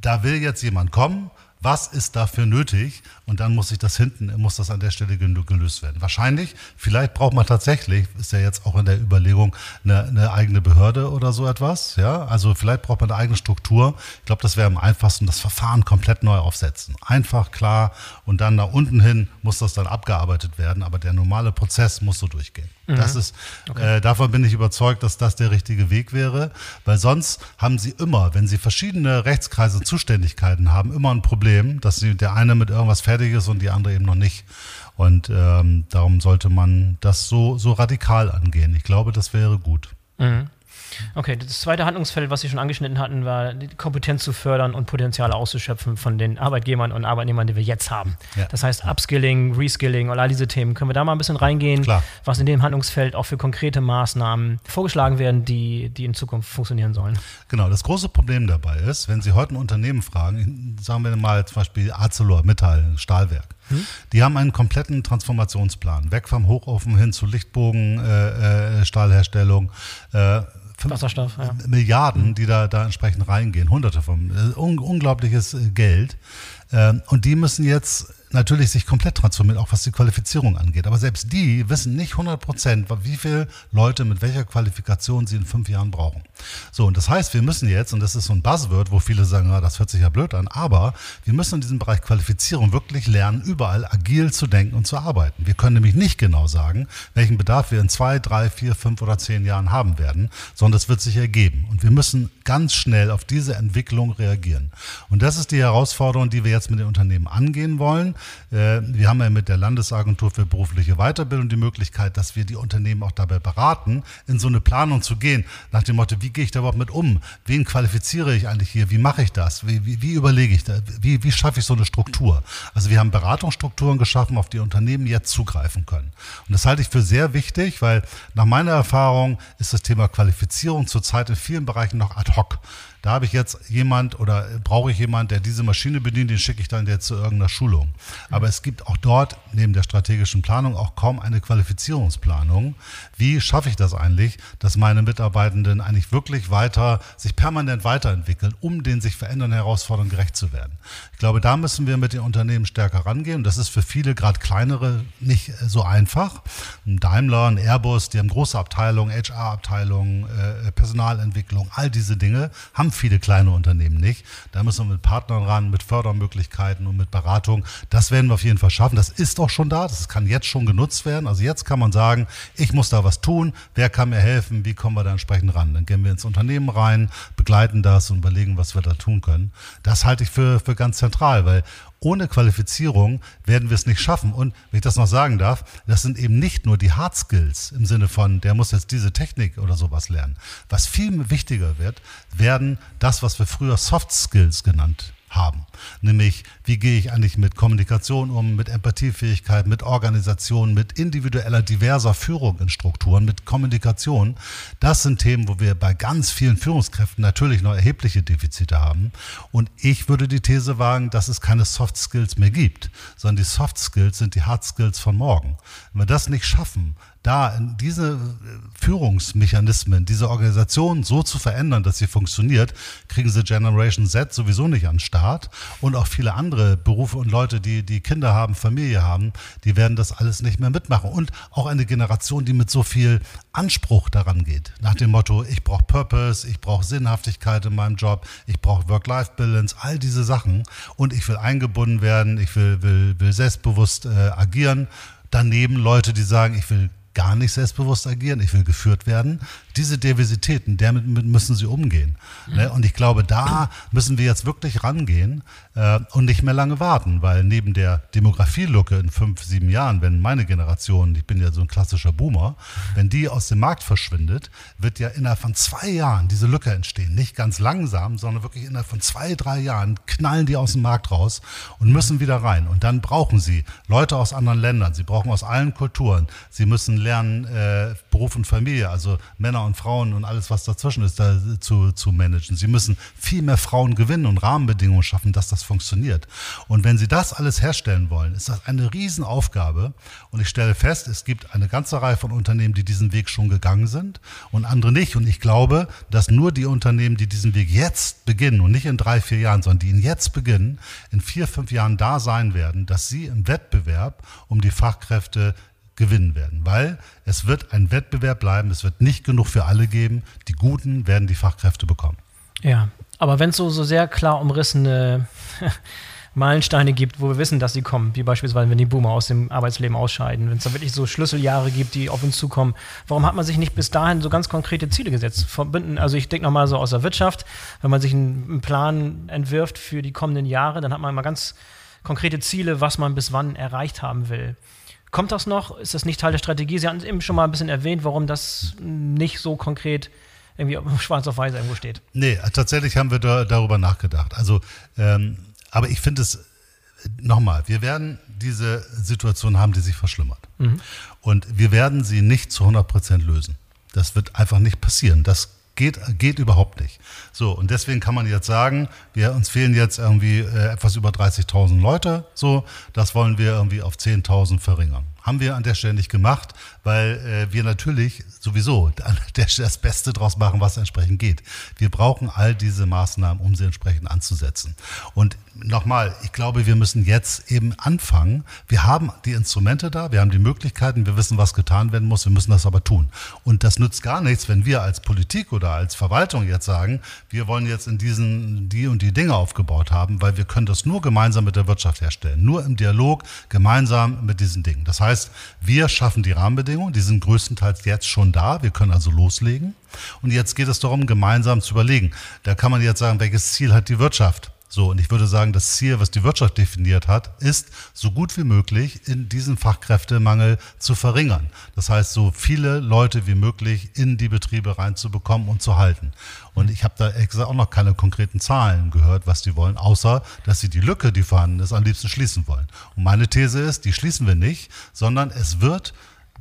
da will jetzt jemand kommen, was ist dafür nötig? Und dann muss sich das hinten, muss das an der Stelle gelöst werden. Wahrscheinlich, vielleicht braucht man tatsächlich, ist ja jetzt auch in der Überlegung, eine, eine eigene Behörde oder so etwas. Ja, also vielleicht braucht man eine eigene Struktur. Ich glaube, das wäre am einfachsten, das Verfahren komplett neu aufsetzen. Einfach, klar. Und dann nach unten hin muss das dann abgearbeitet werden. Aber der normale Prozess muss so durchgehen. Mhm. Das ist, okay. äh, davon bin ich überzeugt, dass das der richtige Weg wäre, weil sonst haben Sie immer, wenn Sie verschiedene Rechtskreise und Zuständigkeiten haben, immer ein Problem, dass Sie der eine mit irgendwas fertig ist und die andere eben noch nicht. Und ähm, darum sollte man das so, so radikal angehen. Ich glaube, das wäre gut. Mhm. Okay, das zweite Handlungsfeld, was Sie schon angeschnitten hatten, war die Kompetenz zu fördern und Potenziale auszuschöpfen von den Arbeitgebern und Arbeitnehmern, die wir jetzt haben. Ja. Das heißt Upskilling, Reskilling und all diese Themen. Können wir da mal ein bisschen reingehen, Klar. was in dem Handlungsfeld auch für konkrete Maßnahmen vorgeschlagen werden, die, die in Zukunft funktionieren sollen? Genau, das große Problem dabei ist, wenn Sie heute ein Unternehmen fragen, sagen wir mal zum Beispiel Arcelor, Metall, Stahlwerk, Hm? Die haben einen kompletten Transformationsplan. Weg vom Hochofen hin zu Lichtbogen, äh, äh, Stahlherstellung. Äh, Wasserstoff, ja. Milliarden, die da, da entsprechend reingehen, hunderte von, äh, un unglaubliches äh, Geld. Ähm, und die müssen jetzt natürlich sich komplett transformiert, auch was die Qualifizierung angeht. Aber selbst die wissen nicht 100 Prozent, wie viele Leute mit welcher Qualifikation sie in fünf Jahren brauchen. So, und das heißt, wir müssen jetzt, und das ist so ein Buzzword, wo viele sagen, ja, das hört sich ja blöd an, aber wir müssen in diesem Bereich Qualifizierung wirklich lernen, überall agil zu denken und zu arbeiten. Wir können nämlich nicht genau sagen, welchen Bedarf wir in zwei, drei, vier, fünf oder zehn Jahren haben werden, sondern das wird sich ergeben. Und wir müssen ganz schnell auf diese Entwicklung reagieren. Und das ist die Herausforderung, die wir jetzt mit den Unternehmen angehen wollen. Äh, wir haben ja mit der Landesagentur für berufliche Weiterbildung die Möglichkeit, dass wir die Unternehmen auch dabei beraten, in so eine Planung zu gehen, nach dem Motto, wie gehe ich da überhaupt mit um? Wen qualifiziere ich eigentlich hier? Wie mache ich das? Wie, wie, wie überlege ich da? Wie, wie schaffe ich so eine Struktur? Also wir haben Beratungsstrukturen geschaffen, auf die Unternehmen jetzt zugreifen können. Und das halte ich für sehr wichtig, weil nach meiner Erfahrung ist das Thema Qualifizierung zurzeit in vielen Bereichen noch ad hoc da habe ich jetzt jemand oder brauche ich jemand, der diese Maschine bedient, den schicke ich dann jetzt zu irgendeiner Schulung. Aber es gibt auch dort neben der strategischen Planung auch kaum eine Qualifizierungsplanung. Wie schaffe ich das eigentlich, dass meine Mitarbeitenden eigentlich wirklich weiter, sich permanent weiterentwickeln, um den sich verändernden Herausforderungen gerecht zu werden? Ich glaube, da müssen wir mit den Unternehmen stärker rangehen. Und das ist für viele, gerade kleinere, nicht so einfach. Ein Daimler, ein Airbus, die haben große Abteilungen, HR-Abteilungen, äh, Personalentwicklung, all diese Dinge haben viele kleine Unternehmen nicht. Da müssen wir mit Partnern ran, mit Fördermöglichkeiten und mit Beratung. Das werden wir auf jeden Fall schaffen. Das ist doch schon da. Das kann jetzt schon genutzt werden. Also jetzt kann man sagen, ich muss da was tun. Wer kann mir helfen? Wie kommen wir da entsprechend ran? Dann gehen wir ins Unternehmen rein, begleiten das und überlegen, was wir da tun können. Das halte ich für, für ganz zentral, weil ohne Qualifizierung werden wir es nicht schaffen. Und wenn ich das noch sagen darf, das sind eben nicht nur die Hard Skills im Sinne von, der muss jetzt diese Technik oder sowas lernen. Was viel wichtiger wird, werden das, was wir früher Soft Skills genannt haben. Nämlich, wie gehe ich eigentlich mit Kommunikation um, mit Empathiefähigkeit, mit Organisation, mit individueller, diverser Führung in Strukturen, mit Kommunikation. Das sind Themen, wo wir bei ganz vielen Führungskräften natürlich noch erhebliche Defizite haben. Und ich würde die These wagen, dass es keine Soft Skills mehr gibt, sondern die Soft Skills sind die Hard Skills von morgen. Wenn wir das nicht schaffen, da diese äh, Führungsmechanismen, diese Organisation so zu verändern, dass sie funktioniert, kriegen sie Generation Z sowieso nicht an den Start. Und auch viele andere Berufe und Leute, die, die Kinder haben, Familie haben, die werden das alles nicht mehr mitmachen. Und auch eine Generation, die mit so viel Anspruch daran geht. Nach dem Motto, ich brauche Purpose, ich brauche Sinnhaftigkeit in meinem Job, ich brauche Work-Life-Balance, all diese Sachen. Und ich will eingebunden werden, ich will, will, will selbstbewusst äh, agieren daneben Leute, die sagen, ich will gar nicht selbstbewusst agieren, ich will geführt werden. Diese Diversitäten, damit müssen sie umgehen. Mhm. Und ich glaube, da müssen wir jetzt wirklich rangehen äh, und nicht mehr lange warten, weil neben der Demografielucke in fünf, sieben Jahren, wenn meine Generation, ich bin ja so ein klassischer Boomer, wenn die aus dem Markt verschwindet, wird ja innerhalb von zwei Jahren diese Lücke entstehen. Nicht ganz langsam, sondern wirklich innerhalb von zwei, drei Jahren knallen die aus dem Markt raus und müssen wieder rein. Und dann brauchen sie Leute aus anderen Ländern, sie brauchen aus allen Kulturen, sie müssen lernen, äh, Beruf und Familie, also Männer und Frauen und alles, was dazwischen ist, da zu, zu managen. Sie müssen viel mehr Frauen gewinnen und Rahmenbedingungen schaffen, dass das funktioniert. Und wenn Sie das alles herstellen wollen, ist das eine Riesenaufgabe. Und ich stelle fest, es gibt eine ganze Reihe von Unternehmen, die diesen Weg schon gegangen sind und andere nicht. Und ich glaube, dass nur die Unternehmen, die diesen Weg jetzt beginnen und nicht in drei, vier Jahren, sondern die ihn jetzt beginnen, in vier, fünf Jahren da sein werden, dass sie im Wettbewerb um die Fachkräfte gewinnen werden, weil es wird ein Wettbewerb bleiben, es wird nicht genug für alle geben, die Guten werden die Fachkräfte bekommen. Ja, aber wenn es so, so sehr klar umrissene Meilensteine gibt, wo wir wissen, dass sie kommen, wie beispielsweise, wenn die Boomer aus dem Arbeitsleben ausscheiden, wenn es da wirklich so Schlüsseljahre gibt, die auf uns zukommen, warum hat man sich nicht bis dahin so ganz konkrete Ziele gesetzt? Verbinden, also ich denke nochmal so aus der Wirtschaft, wenn man sich einen, einen Plan entwirft für die kommenden Jahre, dann hat man immer ganz konkrete Ziele, was man bis wann erreicht haben will. Kommt das noch? Ist das nicht Teil der Strategie? Sie hatten es eben schon mal ein bisschen erwähnt, warum das nicht so konkret irgendwie schwarz auf weiß irgendwo steht. Nee, tatsächlich haben wir da, darüber nachgedacht. Also, ähm, aber ich finde es, nochmal, wir werden diese Situation haben, die sich verschlimmert. Mhm. Und wir werden sie nicht zu 100 Prozent lösen. Das wird einfach nicht passieren. Das Geht, geht überhaupt nicht. So, und deswegen kann man jetzt sagen, wir, uns fehlen jetzt irgendwie äh, etwas über 30.000 Leute. So, das wollen wir irgendwie auf 10.000 verringern. Haben wir an der Stelle nicht gemacht, weil äh, wir natürlich sowieso an der Stelle das Beste draus machen, was entsprechend geht. Wir brauchen all diese Maßnahmen, um sie entsprechend anzusetzen. Und nochmal, ich glaube, wir müssen jetzt eben anfangen. Wir haben die Instrumente da, wir haben die Möglichkeiten, wir wissen, was getan werden muss, wir müssen das aber tun. Und das nützt gar nichts, wenn wir als Politik oder als Verwaltung jetzt sagen, wir wollen jetzt in diesen die und die Dinge aufgebaut haben, weil wir können das nur gemeinsam mit der Wirtschaft herstellen, nur im Dialog gemeinsam mit diesen Dingen. Das heißt, wir schaffen die Rahmenbedingungen, die sind größtenteils jetzt schon da, wir können also loslegen. Und jetzt geht es darum, gemeinsam zu überlegen. Da kann man jetzt sagen, welches Ziel hat die Wirtschaft? So, und ich würde sagen, das Ziel, was die Wirtschaft definiert hat, ist, so gut wie möglich in diesen Fachkräftemangel zu verringern. Das heißt, so viele Leute wie möglich in die Betriebe reinzubekommen und zu halten. Und ich habe da gesagt auch noch keine konkreten Zahlen gehört, was die wollen, außer dass sie die Lücke, die vorhanden ist, am liebsten schließen wollen. Und meine These ist, die schließen wir nicht, sondern es wird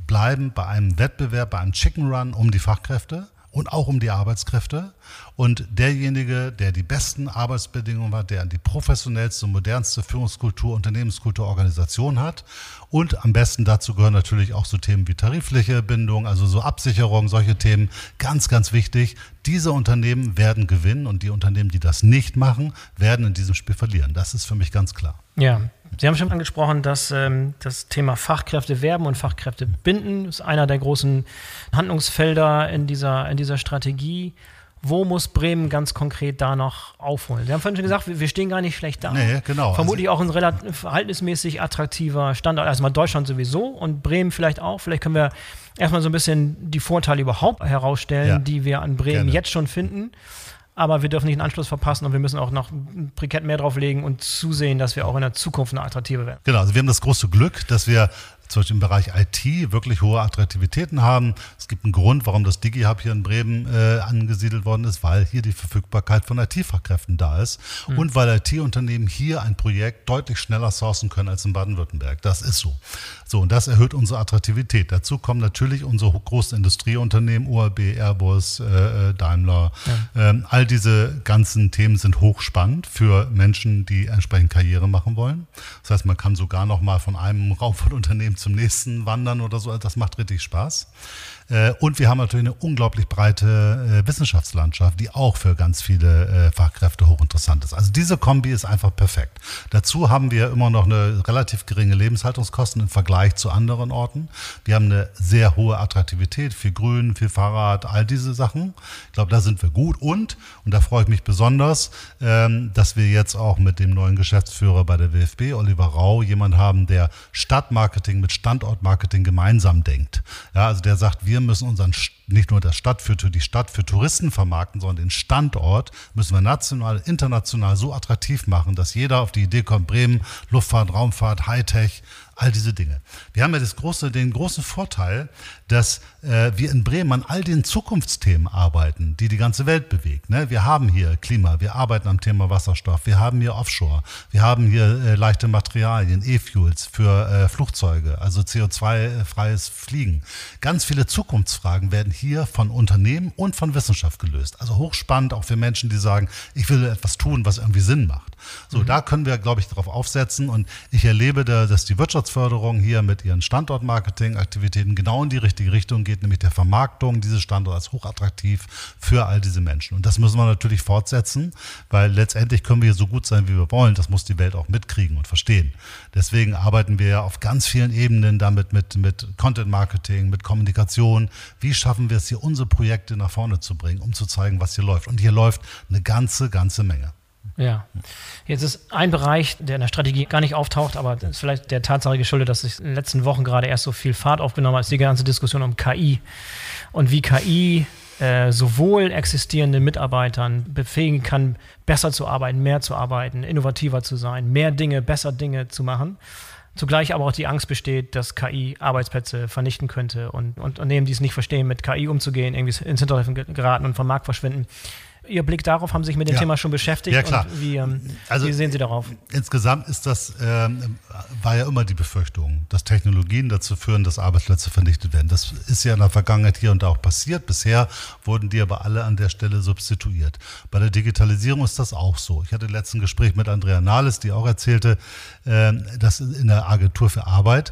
bleiben bei einem Wettbewerb, bei einem Chicken Run um die Fachkräfte und auch um die Arbeitskräfte. Und derjenige, der die besten Arbeitsbedingungen hat, der die professionellste, modernste Führungskultur, Unternehmenskultur, Organisation hat. Und am besten dazu gehören natürlich auch so Themen wie tarifliche Bindung, also so Absicherung, solche Themen. Ganz, ganz wichtig. Diese Unternehmen werden gewinnen und die Unternehmen, die das nicht machen, werden in diesem Spiel verlieren. Das ist für mich ganz klar. Ja, Sie haben schon angesprochen, dass ähm, das Thema Fachkräfte werben und Fachkräfte binden ist einer der großen Handlungsfelder in dieser, in dieser Strategie. Wo muss Bremen ganz konkret da noch aufholen? Sie haben vorhin schon gesagt, wir stehen gar nicht schlecht da. Nee, genau. Vermutlich also, auch ein relativ verhältnismäßig attraktiver Standort. Erstmal Deutschland sowieso und Bremen vielleicht auch. Vielleicht können wir erstmal so ein bisschen die Vorteile überhaupt herausstellen, ja, die wir an Bremen gerne. jetzt schon finden aber wir dürfen nicht den Anschluss verpassen und wir müssen auch noch ein Brikett mehr drauflegen und zusehen, dass wir auch in der Zukunft eine attraktive werden. Genau, also wir haben das große Glück, dass wir zum Beispiel im Bereich IT wirklich hohe Attraktivitäten haben. Es gibt einen Grund, warum das DigiHub hier in Bremen äh, angesiedelt worden ist, weil hier die Verfügbarkeit von IT-Fachkräften da ist mhm. und weil IT-Unternehmen hier ein Projekt deutlich schneller sourcen können als in Baden-Württemberg. Das ist so. So, und das erhöht unsere Attraktivität. Dazu kommen natürlich unsere großen Industrieunternehmen, ORB, Airbus, äh, äh, Daimler. Ja. Ähm, all diese ganzen Themen sind hochspannend für Menschen, die entsprechend Karriere machen wollen. Das heißt, man kann sogar noch mal von einem Raum von Unternehmen zum nächsten wandern oder so. Das macht richtig Spaß. Äh, und wir haben natürlich eine unglaublich breite äh, Wissenschaftslandschaft, die auch für ganz viele äh, Fachkräfte hochinteressant ist. Also diese Kombi ist einfach perfekt. Dazu haben wir immer noch eine relativ geringe Lebenshaltungskosten im Vergleich zu anderen Orten. Wir haben eine sehr hohe Attraktivität, viel Grün, viel Fahrrad, all diese Sachen. Ich glaube, da sind wir gut. Und, und da freue ich mich besonders, ähm, dass wir jetzt auch mit dem neuen Geschäftsführer bei der WFB, Oliver Rau, jemand haben, der Stadtmarketing mit Standortmarketing gemeinsam denkt. Ja, also der sagt, wir müssen unseren, nicht nur das Stadt für, die Stadt für Touristen vermarkten, sondern den Standort müssen wir national, international so attraktiv machen, dass jeder auf die Idee kommt, Bremen, Luftfahrt, Raumfahrt, Hightech, all diese Dinge. Wir haben ja das große, den großen Vorteil, dass äh, wir in Bremen an all den Zukunftsthemen arbeiten, die die ganze Welt bewegt. Ne? Wir haben hier Klima, wir arbeiten am Thema Wasserstoff, wir haben hier Offshore, wir haben hier äh, leichte Materialien, E-Fuels für äh, Flugzeuge, also CO2-freies Fliegen. Ganz viele Zukunftsfragen werden hier von Unternehmen und von Wissenschaft gelöst. Also hochspannend auch für Menschen, die sagen, ich will etwas tun, was irgendwie Sinn macht. So, mhm. da können wir, glaube ich, darauf aufsetzen. Und ich erlebe da, dass die Wirtschaftsförderung hier mit ihren Standortmarketing-Aktivitäten genau in die richtige Richtung geht, nämlich der Vermarktung dieses Standorts als hochattraktiv für all diese Menschen. Und das müssen wir natürlich fortsetzen, weil letztendlich können wir hier so gut sein, wie wir wollen. Das muss die Welt auch mitkriegen und verstehen. Deswegen arbeiten wir ja auf ganz vielen Ebenen damit mit, mit Content-Marketing, mit Kommunikation. Wie schaffen wir es hier, unsere Projekte nach vorne zu bringen, um zu zeigen, was hier läuft? Und hier läuft eine ganze, ganze Menge. Ja. Jetzt ist ein Bereich, der in der Strategie gar nicht auftaucht, aber ist vielleicht der Tatsache geschuldet, dass sich in den letzten Wochen gerade erst so viel Fahrt aufgenommen hat, ist die ganze Diskussion um KI und wie KI äh, sowohl existierenden Mitarbeitern befähigen kann, besser zu arbeiten, mehr zu arbeiten, innovativer zu sein, mehr Dinge, besser Dinge zu machen. Zugleich aber auch die Angst besteht, dass KI Arbeitsplätze vernichten könnte und, und Unternehmen, die es nicht verstehen, mit KI umzugehen, irgendwie ins Hintertreffen geraten und vom Markt verschwinden. Ihr Blick darauf, haben Sie sich mit dem Ja. Thema schon beschäftigt? Ja, klar. Und wie, ähm, Also- wie sehen Sie darauf? Insgesamt ist das, ähm, war ja immer die Befürchtung, dass Technologien dazu führen, dass Arbeitsplätze vernichtet werden. Das ist ja in der Vergangenheit hier und da auch passiert. Bisher wurden die aber alle an der Stelle substituiert. Bei der Digitalisierung ist das auch so. Ich hatte letzten Gespräch mit Andrea Nahles, die auch erzählte, ähm, dass in der Agentur für Arbeit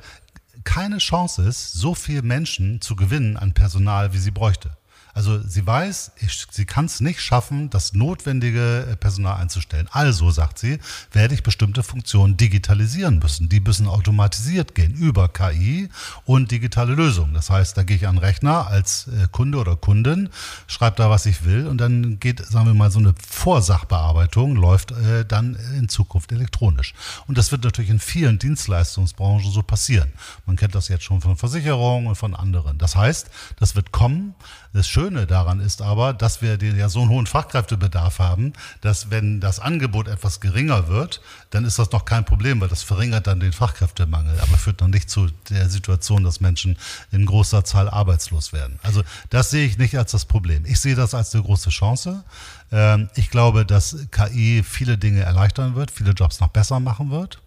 keine Chance ist, so viele Menschen zu gewinnen an Personal, wie sie bräuchte. Also sie weiß, ich, sie kann es nicht schaffen, das notwendige äh, Personal einzustellen. Also, sagt sie, werde ich bestimmte Funktionen digitalisieren müssen. Die müssen automatisiert gehen über KI und digitale Lösungen. Das heißt, da gehe ich an den Rechner als äh, Kunde oder Kundin, schreibe da, was ich will und dann geht, sagen wir mal, so eine Vorsachbearbeitung läuft äh, dann in Zukunft elektronisch. Und das wird natürlich in vielen Dienstleistungsbranchen so passieren. Man kennt das jetzt schon von Versicherungen und von anderen. Das heißt, das wird kommen. Das Schöne daran ist aber, dass wir ja so einen hohen Fachkräftebedarf haben, dass wenn das Angebot etwas geringer wird, dann ist das noch kein Problem, weil das verringert dann den Fachkräftemangel, aber führt noch nicht zu der Situation, dass Menschen in großer Zahl arbeitslos werden. Also das sehe ich nicht als das Problem. Ich sehe das als eine große Chance. Ähm, Ich glaube, dass KI viele Dinge erleichtern wird, viele Jobs noch besser machen wird.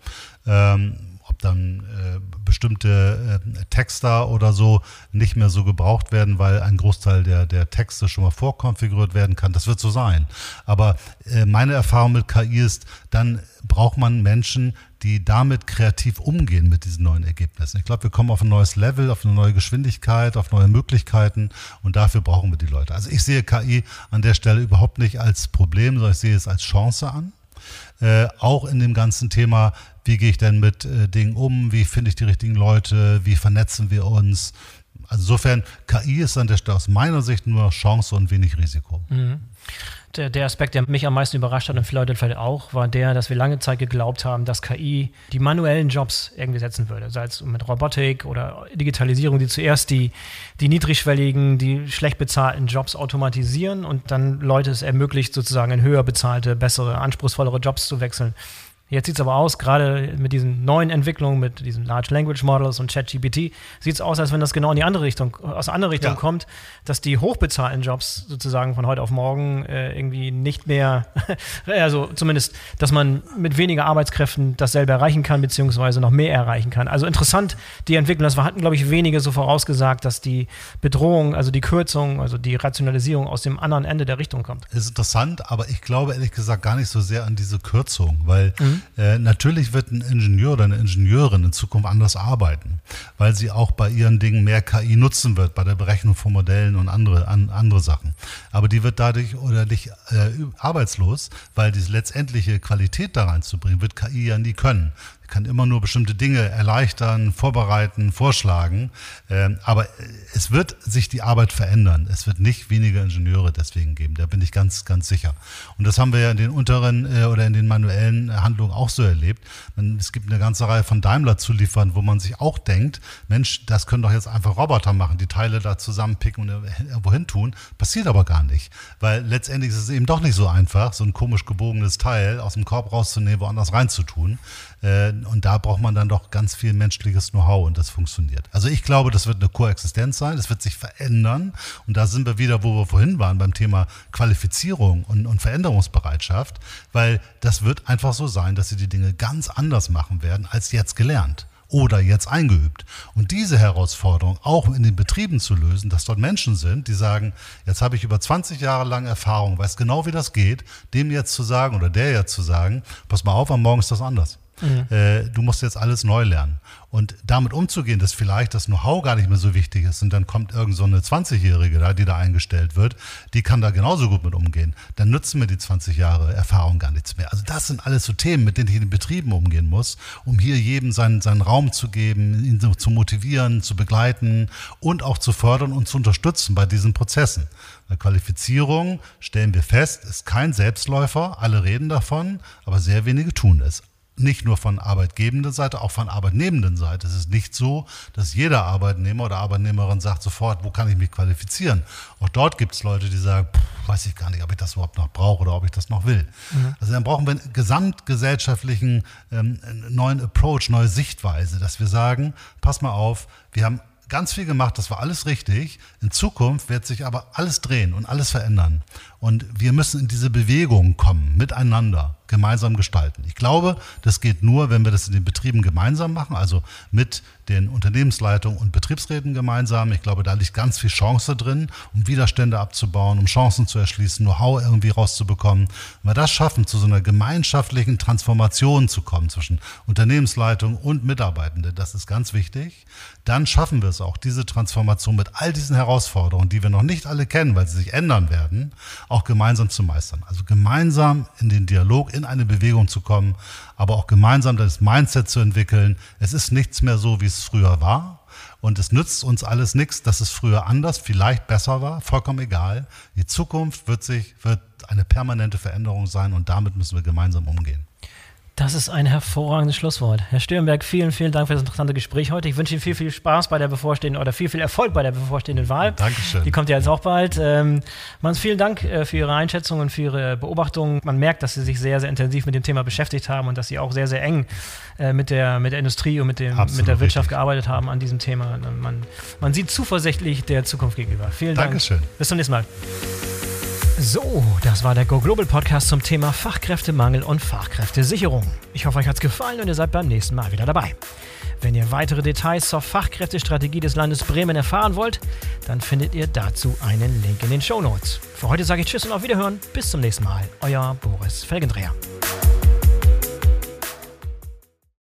Dann äh, bestimmte äh, Texter oder so nicht mehr so gebraucht werden, weil ein Großteil der, der Texte schon mal vorkonfiguriert werden kann. Das wird so sein. Aber äh, meine Erfahrung mit KI ist, dann braucht man Menschen, die damit kreativ umgehen mit diesen neuen Ergebnissen. Ich glaube, wir kommen auf ein neues Level, auf eine neue Geschwindigkeit, auf neue Möglichkeiten und dafür brauchen wir die Leute. Also ich sehe KI an der Stelle überhaupt nicht als Problem, sondern ich sehe es als Chance an. Äh, auch in dem ganzen Thema, wie gehe ich denn mit äh, Dingen um, wie finde ich die richtigen Leute, wie vernetzen wir uns. Also insofern, KI ist an der Stelle aus meiner Sicht nur Chance und wenig Risiko. Der, der Aspekt, der mich am meisten überrascht hat und viele Leute vielleicht auch, war der, dass wir lange Zeit geglaubt haben, dass KI die manuellen Jobs irgendwie setzen würde. Sei es mit Robotik oder Digitalisierung, die zuerst die, die niedrigschwelligen, die schlecht bezahlten Jobs automatisieren und dann Leute es ermöglicht, sozusagen in höher bezahlte, bessere, anspruchsvollere Jobs zu wechseln. Jetzt sieht es aber aus, gerade mit diesen neuen Entwicklungen, mit diesen Large Language Models und ChatGPT, sieht es aus, als wenn das genau in die andere Richtung, aus der anderen Richtung Ja. kommt, dass die hochbezahlten Jobs sozusagen von heute auf morgen äh, irgendwie nicht mehr, also zumindest, dass man mit weniger Arbeitskräften dasselbe erreichen kann, beziehungsweise noch mehr erreichen kann. Also interessant, die Entwicklung, das hatten, glaube ich, wenige so vorausgesagt, dass die Bedrohung, also die Kürzung, also die Rationalisierung aus dem anderen Ende der Richtung kommt. ist interessant, aber ich glaube ehrlich gesagt gar nicht so sehr an diese Kürzung, weil äh, natürlich wird ein Ingenieur oder eine Ingenieurin in Zukunft anders arbeiten, weil sie auch bei ihren Dingen mehr KI nutzen wird, bei der Berechnung von Modellen und andere, an, andere Sachen. Aber die wird dadurch oder nicht äh, arbeitslos, weil diese letztendliche Qualität da reinzubringen, wird KI ja nie können. Kann immer nur bestimmte Dinge erleichtern, vorbereiten, vorschlagen. Ähm, aber es wird sich die Arbeit verändern. Es wird nicht weniger Ingenieure deswegen geben. Da bin ich ganz, ganz sicher. Und das haben wir ja in den unteren äh, oder in den manuellen Handlungen auch so erlebt. Es gibt eine ganze Reihe von Daimler-Zuliefern, wo man sich auch denkt, Mensch, das können doch jetzt einfach Roboter machen, die Teile da zusammenpicken und irgendwo hin tun. Passiert aber gar nicht. Weil letztendlich ist es eben doch nicht so einfach, so ein komisch gebogenes Teil aus dem Korb rauszunehmen, woanders reinzutun. Äh, Und da braucht man dann doch ganz viel menschliches Know-how und das funktioniert. Also ich glaube, das wird eine Koexistenz sein, es wird sich verändern und da sind wir wieder, wo wir vorhin waren, beim Thema Qualifizierung und, und Veränderungsbereitschaft, weil das wird einfach so sein, dass sie die Dinge ganz anders machen werden als jetzt gelernt oder jetzt eingeübt. Und diese Herausforderung auch in den Betrieben zu lösen, dass dort Menschen sind, die sagen, jetzt habe ich über 20 Jahre lang Erfahrung, weiß genau, wie das geht, dem jetzt zu sagen oder der jetzt zu sagen, pass mal auf, am Morgen ist das anders. Äh, du musst jetzt alles neu lernen. Und damit umzugehen, dass vielleicht das Know-how gar nicht mehr so wichtig ist und dann kommt irgend so eine 20-Jährige da, die da eingestellt wird, die kann da genauso gut mit umgehen. Dann nützen mir die 20 Jahre Erfahrung gar nichts mehr. Also das sind alles so Themen, mit denen ich in den Betrieben umgehen muss, um hier jedem seinen, seinen Raum zu geben, ihn zu motivieren, zu begleiten und auch zu fördern und zu unterstützen bei diesen Prozessen. Bei Qualifizierung stellen wir fest, ist kein Selbstläufer, alle reden davon, aber sehr wenige tun es nicht nur von arbeitgebender Seite, auch von arbeitnehmenden Seite. Es ist nicht so, dass jeder Arbeitnehmer oder Arbeitnehmerin sagt sofort, wo kann ich mich qualifizieren. Auch dort gibt es Leute, die sagen, pff, weiß ich gar nicht, ob ich das überhaupt noch brauche oder ob ich das noch will. Also dann brauchen wir einen gesamtgesellschaftlichen ähm, neuen Approach, neue Sichtweise, dass wir sagen, pass mal auf, wir haben ganz viel gemacht, das war alles richtig. In Zukunft wird sich aber alles drehen und alles verändern. Und wir müssen in diese Bewegung kommen, miteinander, gemeinsam gestalten. Ich glaube, das geht nur, wenn wir das in den Betrieben gemeinsam machen, also mit den Unternehmensleitungen und Betriebsräten gemeinsam. Ich glaube, da liegt ganz viel Chance drin, um Widerstände abzubauen, um Chancen zu erschließen, Know-how irgendwie rauszubekommen. Wenn wir das schaffen, zu so einer gemeinschaftlichen Transformation zu kommen zwischen Unternehmensleitung und Mitarbeitende, das ist ganz wichtig, dann schaffen wir es auch, diese Transformation mit all diesen Herausforderungen, die wir noch nicht alle kennen, weil sie sich ändern werden, auch gemeinsam zu meistern. Also gemeinsam in den Dialog, in eine Bewegung zu kommen, aber auch gemeinsam das Mindset zu entwickeln. Es ist nichts mehr so, wie es früher war. Und es nützt uns alles nichts, dass es früher anders, vielleicht besser war, vollkommen egal. Die Zukunft wird sich, wird eine permanente Veränderung sein und damit müssen wir gemeinsam umgehen. Das ist ein hervorragendes Schlusswort. Herr Stürnberg, vielen, vielen Dank für das interessante Gespräch heute. Ich wünsche Ihnen viel, viel Spaß bei der bevorstehenden oder viel, viel Erfolg bei der bevorstehenden Wahl. Dankeschön. Die kommt ja jetzt auch bald. Ähm, Manns, vielen Dank äh, für Ihre Einschätzung und für Ihre Beobachtungen. Man merkt, dass Sie sich sehr, sehr intensiv mit dem Thema beschäftigt haben und dass Sie auch sehr, sehr eng äh, mit, der, mit der Industrie und mit, dem, mit der Wirtschaft richtig. gearbeitet haben an diesem Thema. Man, man sieht zuversichtlich der Zukunft gegenüber. Vielen Dank. Dankeschön. Bis zum nächsten Mal. So, das war der Go Global Podcast zum Thema Fachkräftemangel und Fachkräftesicherung. Ich hoffe, euch hat es gefallen und ihr seid beim nächsten Mal wieder dabei. Wenn ihr weitere Details zur Fachkräftestrategie des Landes Bremen erfahren wollt, dann findet ihr dazu einen Link in den Show Notes. Für heute sage ich Tschüss und auf Wiederhören. Bis zum nächsten Mal. Euer Boris Felgendreher.